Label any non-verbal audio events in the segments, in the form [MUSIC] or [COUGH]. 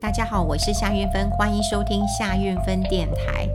大家好，我是夏运芬，欢迎收听夏运芬电台。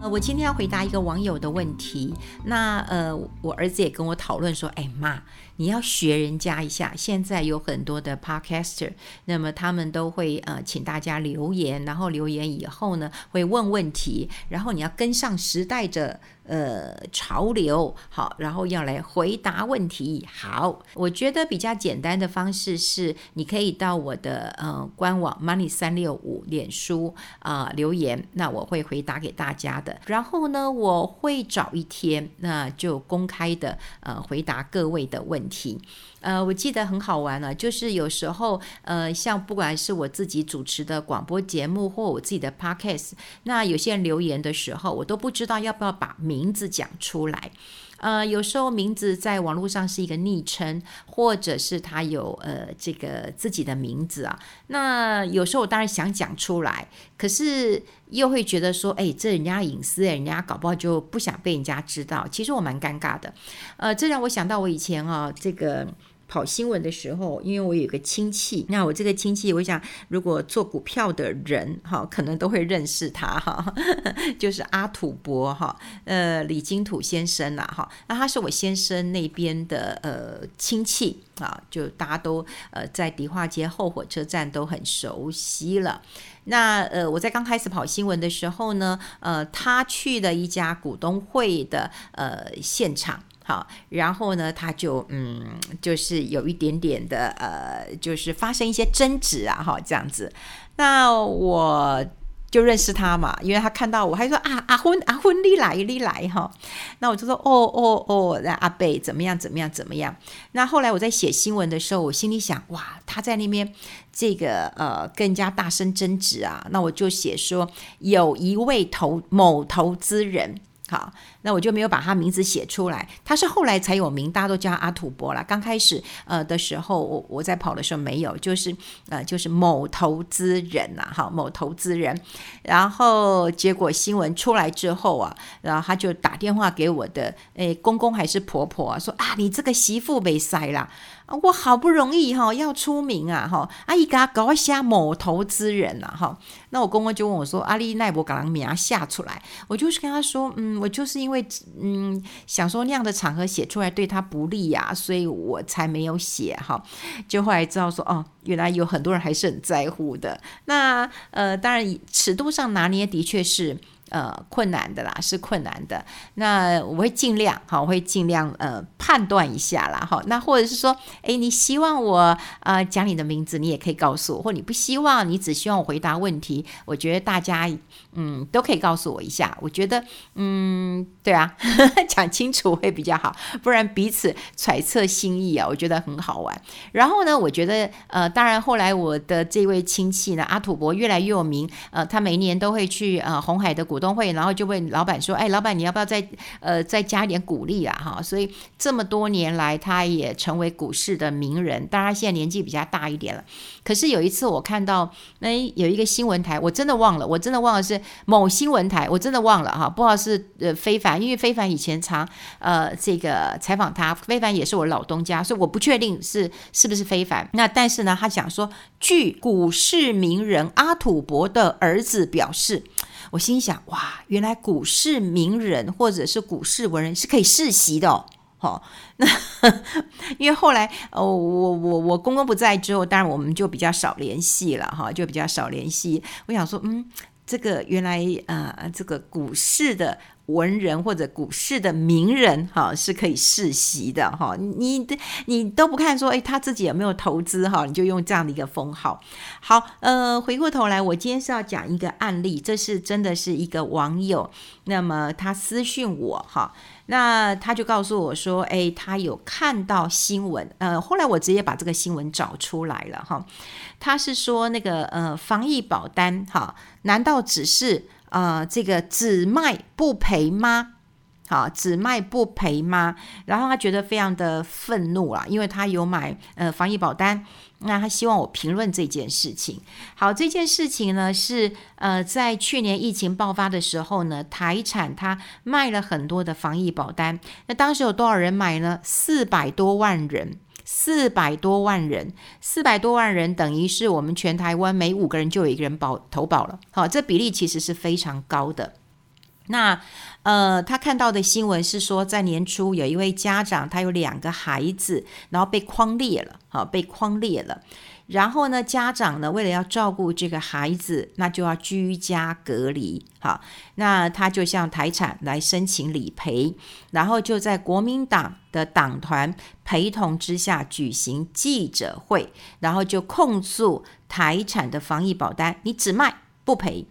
呃，我今天要回答一个网友的问题。那呃，我儿子也跟我讨论说，哎妈。你要学人家一下，现在有很多的 podcaster，那么他们都会呃请大家留言，然后留言以后呢会问问题，然后你要跟上时代的呃潮流，好，然后要来回答问题。好，我觉得比较简单的方式是，你可以到我的呃官网 money 三六五脸书啊、留言，那我会回答给大家的。然后呢，我会找一天，那就公开的呃回答各位的问题。题，呃，我记得很好玩了，就是有时候，呃，像不管是我自己主持的广播节目，或我自己的 podcast，那有些人留言的时候，我都不知道要不要把名字讲出来。呃，有时候名字在网络上是一个昵称，或者是他有呃这个自己的名字啊。那有时候我当然想讲出来，可是又会觉得说，哎，这人家隐私，人家搞不好就不想被人家知道。其实我蛮尴尬的。呃，这让我想到我以前啊，这个。跑新闻的时候，因为我有个亲戚，那我这个亲戚，我想如果做股票的人哈，可能都会认识他哈，[LAUGHS] 就是阿土伯哈，呃，李金土先生呐哈，那他是我先生那边的呃亲戚啊，就大家都呃在迪化街后火车站都很熟悉了。那呃，我在刚开始跑新闻的时候呢，呃，他去了一家股东会的呃现场。好，然后呢，他就嗯，就是有一点点的呃，就是发生一些争执啊，哈，这样子。那我就认识他嘛，因为他看到我，还说啊，阿昏阿昏，你来你来哈。那我就说哦哦哦，那阿贝怎么样怎么样怎么样。那后来我在写新闻的时候，我心里想哇，他在那边这个呃，更加大声争执啊。那我就写说有一位投某投资人。好，那我就没有把他名字写出来。他是后来才有名，大家都叫他阿土伯啦。刚开始呃的时候，我我在跑的时候没有，就是呃就是某投资人呐，哈，某投资人。然后结果新闻出来之后啊，然后他就打电话给我的诶公公还是婆婆啊，说啊你这个媳妇被塞了。啊我好不容易哈要出名啊哈，阿姨给他搞一下某投资人呐哈，那我公公就问我说：“阿丽奈博把人名下出来。”我就是跟他说：“嗯，我就是因为嗯想说那样的场合写出来对他不利呀，所以我才没有写哈。”就后来知道说哦，原来有很多人还是很在乎的。那呃，当然尺度上拿捏的确是。呃，困难的啦，是困难的。那我会尽量，好，我会尽量呃判断一下啦，好。那或者是说，诶，你希望我呃讲你的名字，你也可以告诉我；或你不希望，你只希望我回答问题，我觉得大家嗯都可以告诉我一下。我觉得嗯，对啊，呵 [LAUGHS] 呵讲清楚会比较好，不然彼此揣测心意啊，我觉得很好玩。然后呢，我觉得呃，当然后来我的这位亲戚呢，阿土伯越来越有名，呃，他每年都会去呃红海的股。股东会，然后就问老板说：“哎，老板，你要不要再呃再加一点鼓励啊？哈，所以这么多年来，他也成为股市的名人。当然，现在年纪比较大一点了。可是有一次，我看到那有一个新闻台，我真的忘了，我真的忘了是某新闻台，我真的忘了哈，不知道是呃非凡，因为非凡以前常呃这个采访他，非凡也是我老东家，所以我不确定是是不是非凡。那但是呢，他讲说，据股市名人阿土伯的儿子表示。”我心想，哇，原来股市名人或者是股市文人是可以世袭的哦。好，[LAUGHS] 那因为后来，哦，我我我公公不在之后，当然我们就比较少联系了哈，就比较少联系。我想说，嗯，这个原来啊，这个股市的。文人或者股市的名人，哈，是可以世袭的，哈，你你都不看说，诶，他自己有没有投资，哈，你就用这样的一个封号。好，呃，回过头来，我今天是要讲一个案例，这是真的是一个网友，那么他私讯我，哈，那他就告诉我说，诶，他有看到新闻，呃，后来我直接把这个新闻找出来了，哈，他是说那个呃防疫保单，哈，难道只是？啊、呃，这个只卖不赔吗？好，只卖不赔吗？然后他觉得非常的愤怒啊，因为他有买呃防疫保单，那他希望我评论这件事情。好，这件事情呢是呃在去年疫情爆发的时候呢，台产他卖了很多的防疫保单，那当时有多少人买呢？四百多万人。四百多万人，四百多万人等于是我们全台湾每五个人就有一个人保投保了，好，这比例其实是非常高的。那呃，他看到的新闻是说，在年初有一位家长，他有两个孩子，然后被框裂了，好，被框裂了。然后呢，家长呢，为了要照顾这个孩子，那就要居家隔离。好，那他就向台产来申请理赔，然后就在国民党的党团陪同之下举行记者会，然后就控诉台产的防疫保单，你只卖不赔。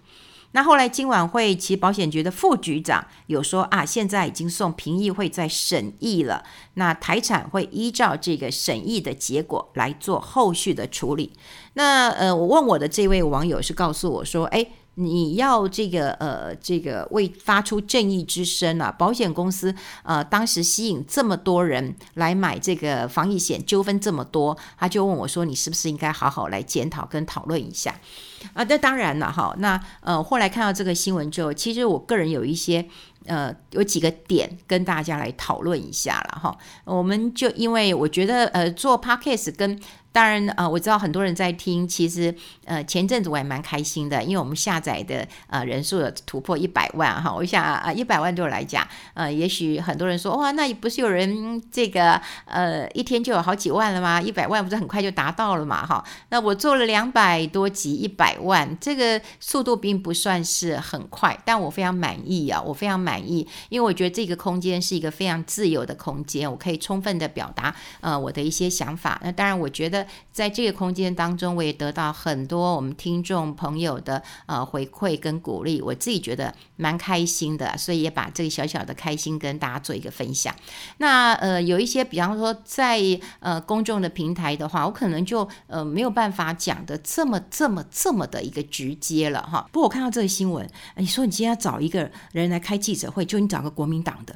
那后来金管会其保险局的副局长有说啊，现在已经送评议会在审议了，那台产会依照这个审议的结果来做后续的处理。那呃，我问我的这位网友是告诉我说，诶。你要这个呃，这个为发出正义之声啊！保险公司呃，当时吸引这么多人来买这个防疫险，纠纷这么多，他就问我说：“你是不是应该好好来检讨跟讨论一下？”啊，那当然了哈。那呃，后来看到这个新闻之后，其实我个人有一些呃，有几个点跟大家来讨论一下了哈。我们就因为我觉得呃，做 Podcast 跟当然，呃，我知道很多人在听。其实，呃，前阵子我也蛮开心的，因为我们下载的呃人数有突破一百万哈。我想啊，一百万对我来讲，呃，也许很多人说，哇，那也不是有人这个呃一天就有好几万了吗？一百万不是很快就达到了嘛？哈，那我做了两百多集，一百万，这个速度并不算是很快，但我非常满意啊，我非常满意，因为我觉得这个空间是一个非常自由的空间，我可以充分的表达呃我的一些想法。那当然，我觉得。在这个空间当中，我也得到很多我们听众朋友的呃回馈跟鼓励，我自己觉得蛮开心的，所以也把这个小小的开心跟大家做一个分享。那呃有一些，比方说在呃公众的平台的话，我可能就呃没有办法讲的这么这么这么的一个直接了哈。不过我看到这个新闻，你说你今天要找一个人来开记者会，就你找个国民党的。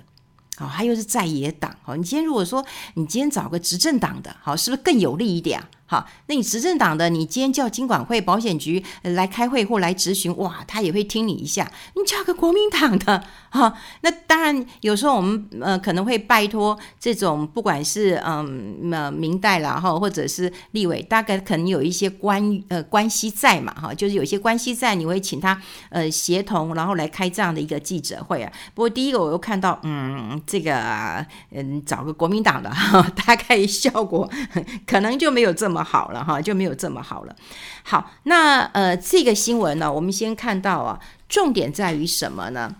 好，他又是在野党。好，你今天如果说你今天找个执政党的，好，是不是更有利一点啊？好，那你执政党的，你今天叫金管会、保险局来开会或来质询，哇，他也会听你一下。你叫个国民党的，哈，那当然有时候我们呃可能会拜托这种不管是嗯呃民代啦哈，或者是立委，大概可能有一些关呃关系在嘛哈，就是有些关系在，你会请他呃协同，然后来开这样的一个记者会啊。不过第一个我又看到，嗯，这个嗯找个国民党的哈，[LAUGHS] 大概效果 [LAUGHS] 可能就没有这么。好了哈，就没有这么好了。好，那呃，这个新闻呢，我们先看到啊，重点在于什么呢？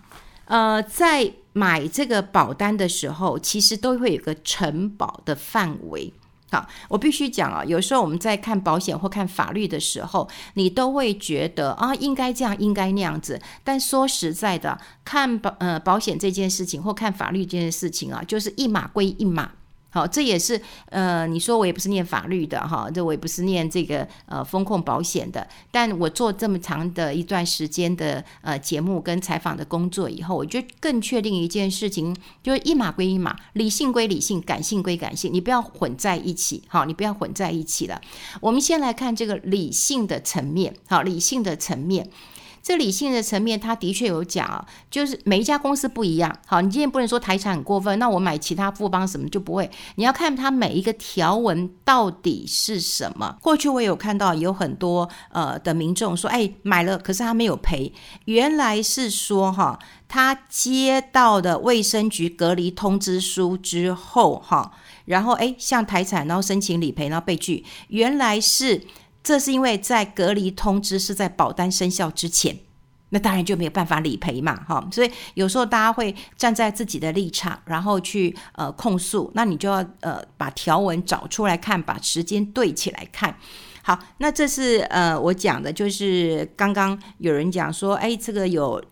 呃，在买这个保单的时候，其实都会有个承保的范围。好，我必须讲啊，有时候我们在看保险或看法律的时候，你都会觉得啊，应该这样，应该那样子。但说实在的，看保呃保险这件事情或看法律这件事情啊，就是一码归一码。好，这也是呃，你说我也不是念法律的哈，这我也不是念这个呃风控保险的，但我做这么长的一段时间的呃节目跟采访的工作以后，我就更确定一件事情，就是一码归一码，理性归理性，感性归感性，你不要混在一起，好，你不要混在一起了。我们先来看这个理性的层面，好，理性的层面。这理性的层面，他的确有讲，就是每一家公司不一样。好，你今天不能说台产很过分，那我买其他富邦什么就不会。你要看它每一个条文到底是什么。过去我有看到有很多呃的民众说，哎，买了，可是他没有赔。原来是说哈，他接到的卫生局隔离通知书之后哈，然后哎向台产然后申请理赔，然后被拒。原来是。这是因为在隔离通知是在保单生效之前，那当然就没有办法理赔嘛，哈。所以有时候大家会站在自己的立场，然后去呃控诉，那你就要呃把条文找出来看，把时间对起来看。好，那这是呃我讲的，就是刚刚有人讲说，哎，这个有。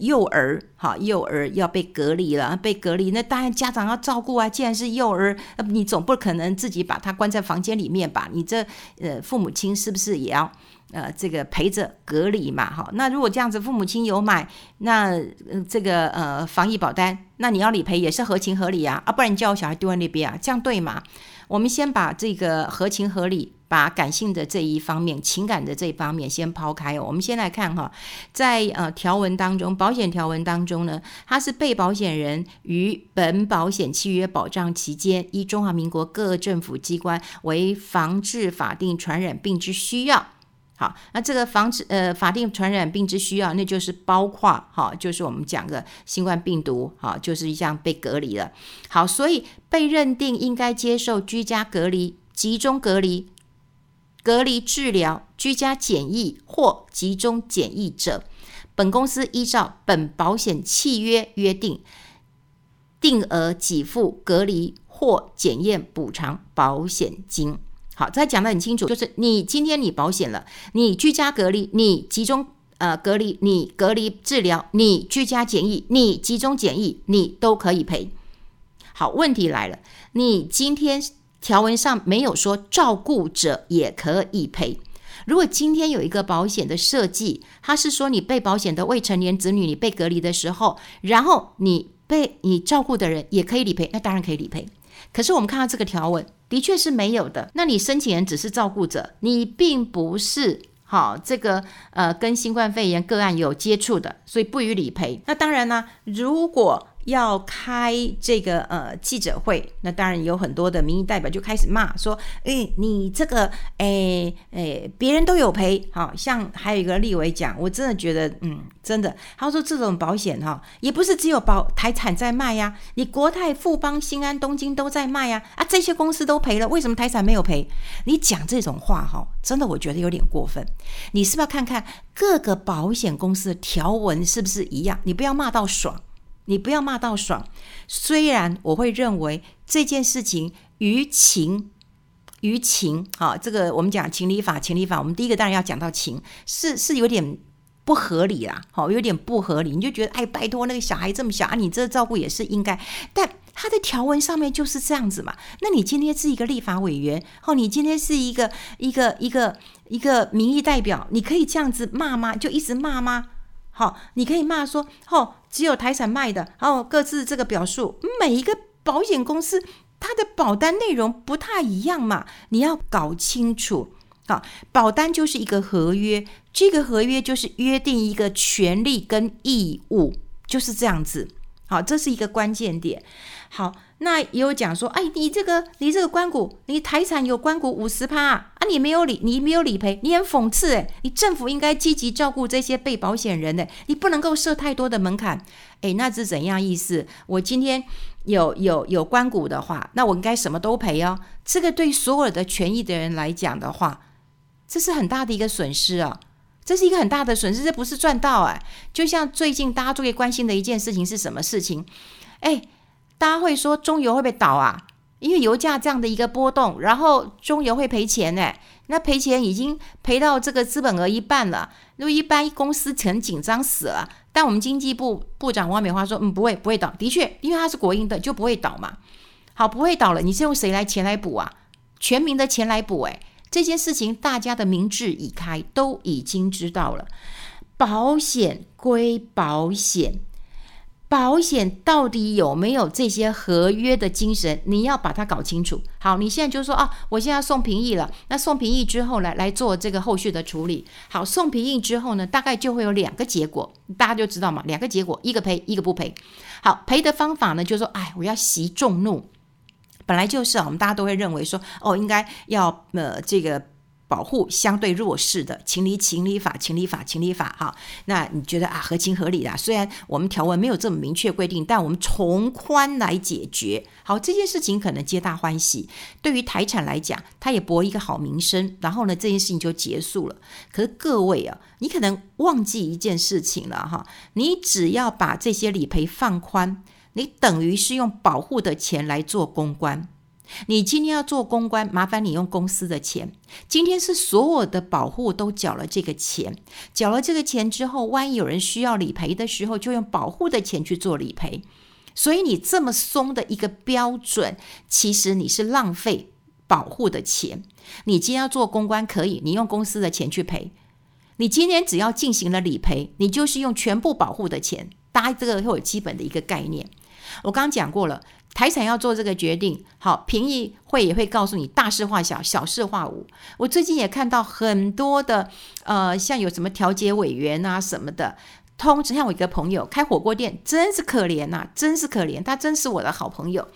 幼儿哈，幼儿要被隔离了，被隔离，那当然家长要照顾啊。既然是幼儿，你总不可能自己把他关在房间里面吧？你这呃父母亲是不是也要呃这个陪着隔离嘛？哈，那如果这样子，父母亲有买那这个呃防疫保单，那你要理赔也是合情合理啊，啊，不然你叫我小孩丢在那边啊，这样对吗？我们先把这个合情合理。把感性的这一方面、情感的这一方面先抛开哦。我们先来看哈，在呃条文当中，保险条文当中呢，它是被保险人于本保险契约保障期间，依中华民国各政府机关为防治法定传染病之需要。好，那这个防止呃法定传染病之需要，那就是包括哈，就是我们讲的新冠病毒，哈，就是像被隔离了。好，所以被认定应该接受居家隔离、集中隔离。隔离治疗、居家检疫或集中检疫者，本公司依照本保险契约约定，定额给付隔离或检验补偿保险金。好，再讲得很清楚，就是你今天你保险了，你居家隔离，你集中呃隔离，你隔离治疗，你居家检疫，你集中检疫，你都可以赔。好，问题来了，你今天。条文上没有说照顾者也可以赔。如果今天有一个保险的设计，它是说你被保险的未成年子女，你被隔离的时候，然后你被你照顾的人也可以理赔，那当然可以理赔。可是我们看到这个条文的确是没有的。那你申请人只是照顾者，你并不是好这个呃跟新冠肺炎个案有接触的，所以不予理赔。那当然呢，如果要开这个呃记者会，那当然有很多的民意代表就开始骂说：“诶，你这个诶诶，别人都有赔，好像还有一个立委讲，我真的觉得，嗯，真的，他说这种保险哈，也不是只有保台产在卖呀，你国泰、富邦、新安、东京都在卖呀，啊，这些公司都赔了，为什么台产没有赔？你讲这种话哈，真的我觉得有点过分。你是不是要看看各个保险公司的条文是不是一样？你不要骂到爽。”你不要骂到爽，虽然我会认为这件事情于情于情，好，这个我们讲情理法，情理法，我们第一个当然要讲到情，是是有点不合理啦，好，有点不合理，你就觉得哎，拜托那个小孩这么小啊，你这照顾也是应该，但他的条文上面就是这样子嘛，那你今天是一个立法委员，哦，你今天是一个一个一个一个民意代表，你可以这样子骂吗？就一直骂吗？好，你可以骂说，哦。只有台产卖的，哦各自这个表述，每一个保险公司它的保单内容不太一样嘛，你要搞清楚。好，保单就是一个合约，这个合约就是约定一个权利跟义务，就是这样子。好，这是一个关键点。好。那也有讲说，哎，你这个你这个关股，你台产有关股五十趴啊，你没有理，你没有理赔，你很讽刺诶，你政府应该积极照顾这些被保险人呢，你不能够设太多的门槛，哎，那是怎样意思？我今天有有有关股的话，那我应该什么都赔哦。这个对所有的权益的人来讲的话，这是很大的一个损失啊，这是一个很大的损失，这不是赚到哎。就像最近大家最关心的一件事情是什么事情？哎。大家会说中油会不会倒啊？因为油价这样的一个波动，然后中油会赔钱呢？那赔钱已经赔到这个资本额一半了。如果一般公司很紧张死了，但我们经济部部长王美花说，嗯，不会不会倒。的确，因为它是国营的，就不会倒嘛。好，不会倒了，你是用谁来钱来补啊？全民的钱来补。诶，这件事情大家的民智已开，都已经知道了。保险归保险。保险到底有没有这些合约的精神？你要把它搞清楚。好，你现在就说啊，我现在要送评议了。那送评议之后呢，来做这个后续的处理。好，送评议之后呢，大概就会有两个结果，大家就知道嘛，两个结果，一个赔，一个不赔。好，赔的方法呢，就是说，哎，我要息众怒。本来就是啊，我们大家都会认为说，哦，应该要呃这个。保护相对弱势的情理情理法情理法情理法哈，那你觉得啊合情合理啦？虽然我们条文没有这么明确规定，但我们从宽来解决。好，这件事情可能皆大欢喜。对于台产来讲，它也博一个好名声，然后呢，这件事情就结束了。可是各位啊，你可能忘记一件事情了哈，你只要把这些理赔放宽，你等于是用保护的钱来做公关。你今天要做公关，麻烦你用公司的钱。今天是所有的保护都缴了这个钱，缴了这个钱之后，万一有人需要理赔的时候，就用保护的钱去做理赔。所以你这么松的一个标准，其实你是浪费保护的钱。你今天要做公关可以，你用公司的钱去赔。你今天只要进行了理赔，你就是用全部保护的钱。大家这个会有基本的一个概念。我刚刚讲过了。台产要做这个决定，好，评议会也会告诉你大事化小，小事化无。我最近也看到很多的，呃，像有什么调解委员啊什么的，通知像我一个朋友开火锅店，真是可怜呐、啊，真是可怜，他真是我的好朋友。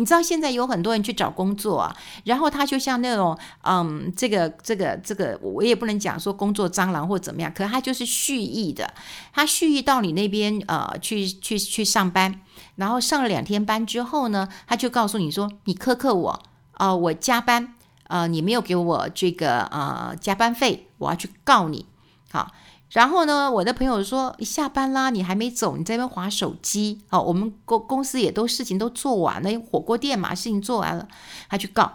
你知道现在有很多人去找工作啊，然后他就像那种，嗯，这个这个这个，我也不能讲说工作蟑螂或怎么样，可他就是蓄意的，他蓄意到你那边呃去去去上班，然后上了两天班之后呢，他就告诉你说你苛刻我，呃，我加班，呃，你没有给我这个呃加班费，我要去告你，好。然后呢，我的朋友说：“下班啦，你还没走，你在那边划手机。哦，我们公公司也都事情都做完了，火锅店嘛，事情做完了，他去告，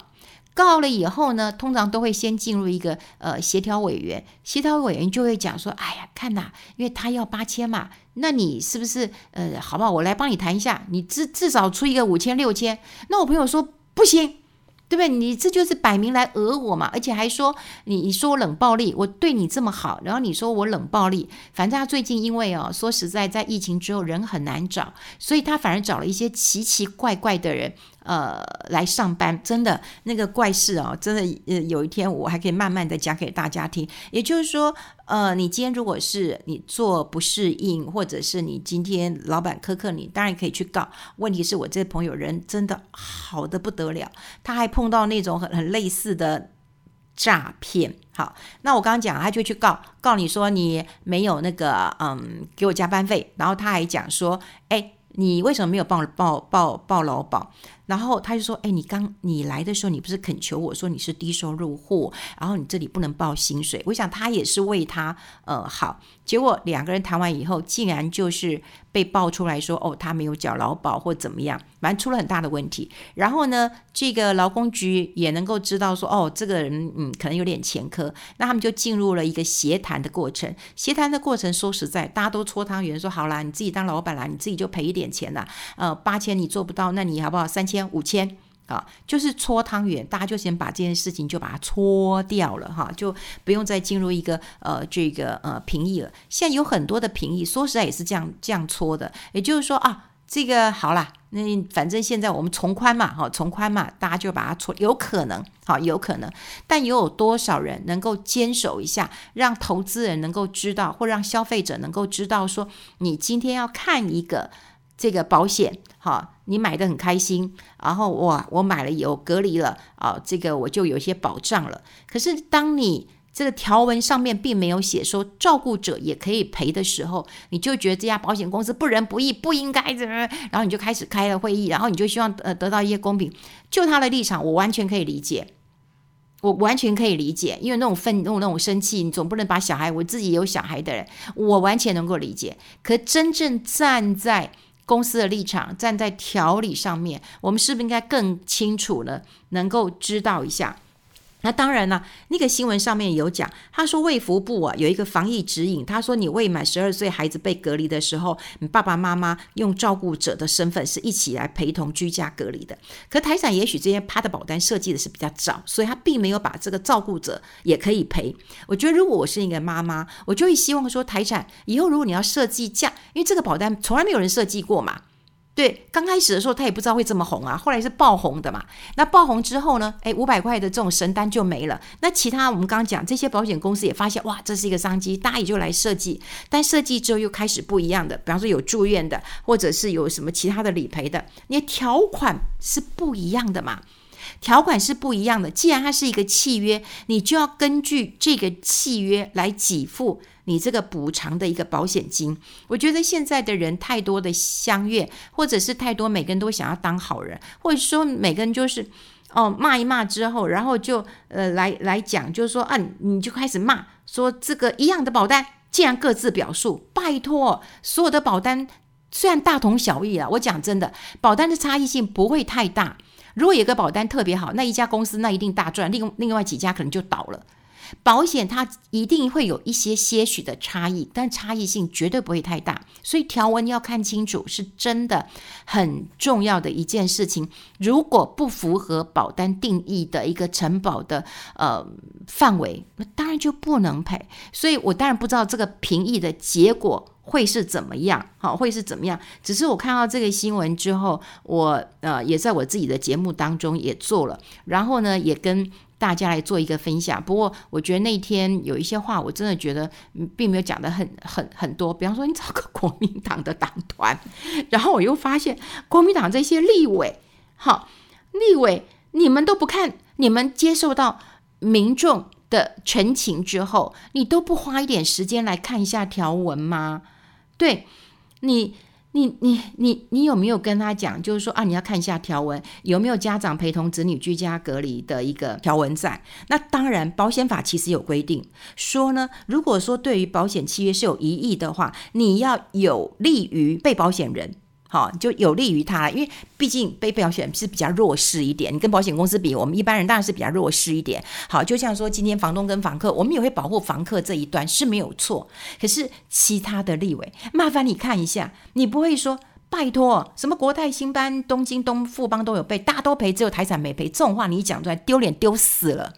告了以后呢，通常都会先进入一个呃协调委员，协调委员就会讲说：哎呀，看呐，因为他要八千嘛，那你是不是呃，好不好？我来帮你谈一下，你至至少出一个五千六千。那我朋友说不行。”对不对？你这就是摆明来讹我嘛，而且还说你你说我冷暴力，我对你这么好，然后你说我冷暴力。反正他最近因为哦，说实在，在疫情之后人很难找，所以他反而找了一些奇奇怪怪的人。呃，来上班真的那个怪事哦，真的呃，有一天我还可以慢慢的讲给大家听。也就是说，呃，你今天如果是你做不适应，或者是你今天老板苛刻你，当然可以去告。问题是我这朋友人真的好得不得了，他还碰到那种很很类似的诈骗。好，那我刚刚讲，他就去告告你说你没有那个嗯给我加班费，然后他还讲说，哎，你为什么没有报报报报劳保？然后他就说：“哎，你刚你来的时候，你不是恳求我说你是低收入户，然后你这里不能报薪水。我想他也是为他呃好。结果两个人谈完以后，竟然就是被爆出来说，哦，他没有缴劳保或怎么样，反正出了很大的问题。然后呢，这个劳工局也能够知道说，哦，这个人嗯可能有点前科，那他们就进入了一个协谈的过程。协谈的过程说实在，大家都搓汤圆，说好啦，你自己当老板啦，你自己就赔一点钱啦。呃，八千你做不到，那你好不好？三千。”千五千啊，就是搓汤圆，大家就先把这件事情就把它搓掉了哈，就不用再进入一个呃这个呃评议了。现在有很多的评议，说实在也是这样这样搓的，也就是说啊，这个好啦，那反正现在我们从宽嘛，哈，从宽嘛，大家就把它搓，有可能，好，有可能，但又有多少人能够坚守一下，让投资人能够知道，或让消费者能够知道，说你今天要看一个。这个保险，好，你买的很开心，然后哇，我买了有隔离了啊，这个我就有些保障了。可是当你这个条文上面并没有写说照顾者也可以赔的时候，你就觉得这家保险公司不仁不义，不应该怎么，然后你就开始开了会议，然后你就希望呃得到一些公平。就他的立场，我完全可以理解，我完全可以理解，因为那种愤怒、那种生气，你总不能把小孩，我自己有小孩的人，我完全能够理解。可真正站在公司的立场，站在条理上面，我们是不是应该更清楚了？能够知道一下。那当然了，那个新闻上面有讲，他说卫福部啊有一个防疫指引，他说你未满十二岁孩子被隔离的时候，你爸爸妈妈用照顾者的身份是一起来陪同居家隔离的。可台产也许这些他的保单设计的是比较早，所以他并没有把这个照顾者也可以赔。我觉得如果我是一个妈妈，我就会希望说台产以后如果你要设计这样，因为这个保单从来没有人设计过嘛。对，刚开始的时候他也不知道会这么红啊，后来是爆红的嘛。那爆红之后呢？哎，五百块的这种神单就没了。那其他我们刚刚讲这些保险公司也发现，哇，这是一个商机，大家也就来设计。但设计之后又开始不一样的，比方说有住院的，或者是有什么其他的理赔的，你的条款是不一样的嘛。条款是不一样的。既然它是一个契约，你就要根据这个契约来给付你这个补偿的一个保险金。我觉得现在的人太多的相悦，或者是太多每个人都想要当好人，或者说每个人就是哦骂一骂之后，然后就呃来来讲，就是说啊你就开始骂说这个一样的保单，既然各自表述，拜托所有的保单虽然大同小异啊，我讲真的，保单的差异性不会太大。如果有个保单特别好，那一家公司那一定大赚，另另外几家可能就倒了。保险它一定会有一些些许的差异，但差异性绝对不会太大，所以条文要看清楚，是真的很重要的一件事情。如果不符合保单定义的一个承保的呃范围，那当然就不能赔。所以我当然不知道这个评议的结果会是怎么样？好，会是怎么样？只是我看到这个新闻之后，我呃也在我自己的节目当中也做了，然后呢也跟大家来做一个分享。不过我觉得那天有一些话，我真的觉得并没有讲得很很很多。比方说，你找个国民党的党团，[LAUGHS] 然后我又发现国民党这些立委，好，立委你们都不看，你们接受到民众的陈情之后，你都不花一点时间来看一下条文吗？对你，你，你，你，你有没有跟他讲？就是说啊，你要看一下条文，有没有家长陪同子女居家隔离的一个条文在？那当然，保险法其实有规定说呢，如果说对于保险契约是有疑义的话，你要有利于被保险人。好，就有利于他，因为毕竟被保险是比较弱势一点。你跟保险公司比，我们一般人当然是比较弱势一点。好，就像说今天房东跟房客，我们也会保护房客这一端是没有错。可是其他的立委，麻烦你看一下，你不会说拜托什么国泰、兴邦、东京东、富邦都有赔，大家都赔，只有台产没赔，这种话你讲出来，丢脸丢死了。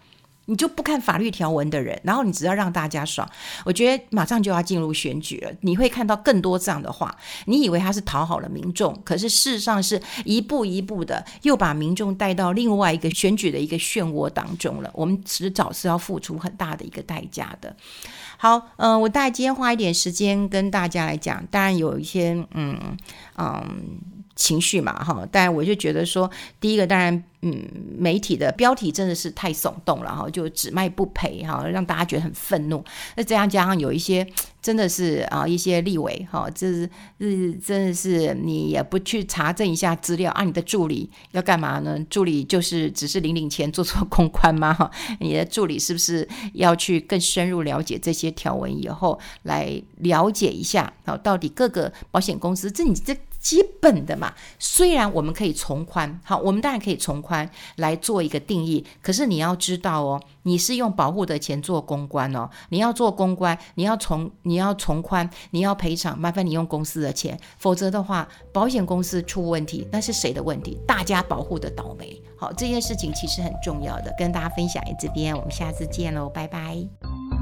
你就不看法律条文的人，然后你只要让大家爽，我觉得马上就要进入选举了，你会看到更多这样的话。你以为他是讨好了民众，可是事实上是一步一步的又把民众带到另外一个选举的一个漩涡当中了。我们迟早是要付出很大的一个代价的。好，嗯、我大概今天花一点时间跟大家来讲，当然有一些，嗯嗯。情绪嘛，哈，但我就觉得说，第一个当然，嗯，媒体的标题真的是太耸动了，哈，就只卖不赔，哈，让大家觉得很愤怒。那这样加上有一些真的是啊，一些立委，哈，这是是真的是你也不去查证一下资料啊，你的助理要干嘛呢？助理就是只是领领钱做做公关吗？哈，你的助理是不是要去更深入了解这些条文以后，来了解一下，好，到底各个保险公司，这你这。基本的嘛，虽然我们可以从宽，好，我们当然可以从宽来做一个定义，可是你要知道哦，你是用保护的钱做公关哦，你要做公关，你要从你要从宽，你要赔偿，麻烦你用公司的钱，否则的话，保险公司出问题，那是谁的问题？大家保护的倒霉。好，这件事情其实很重要的，跟大家分享在这边，我们下次见喽，拜拜。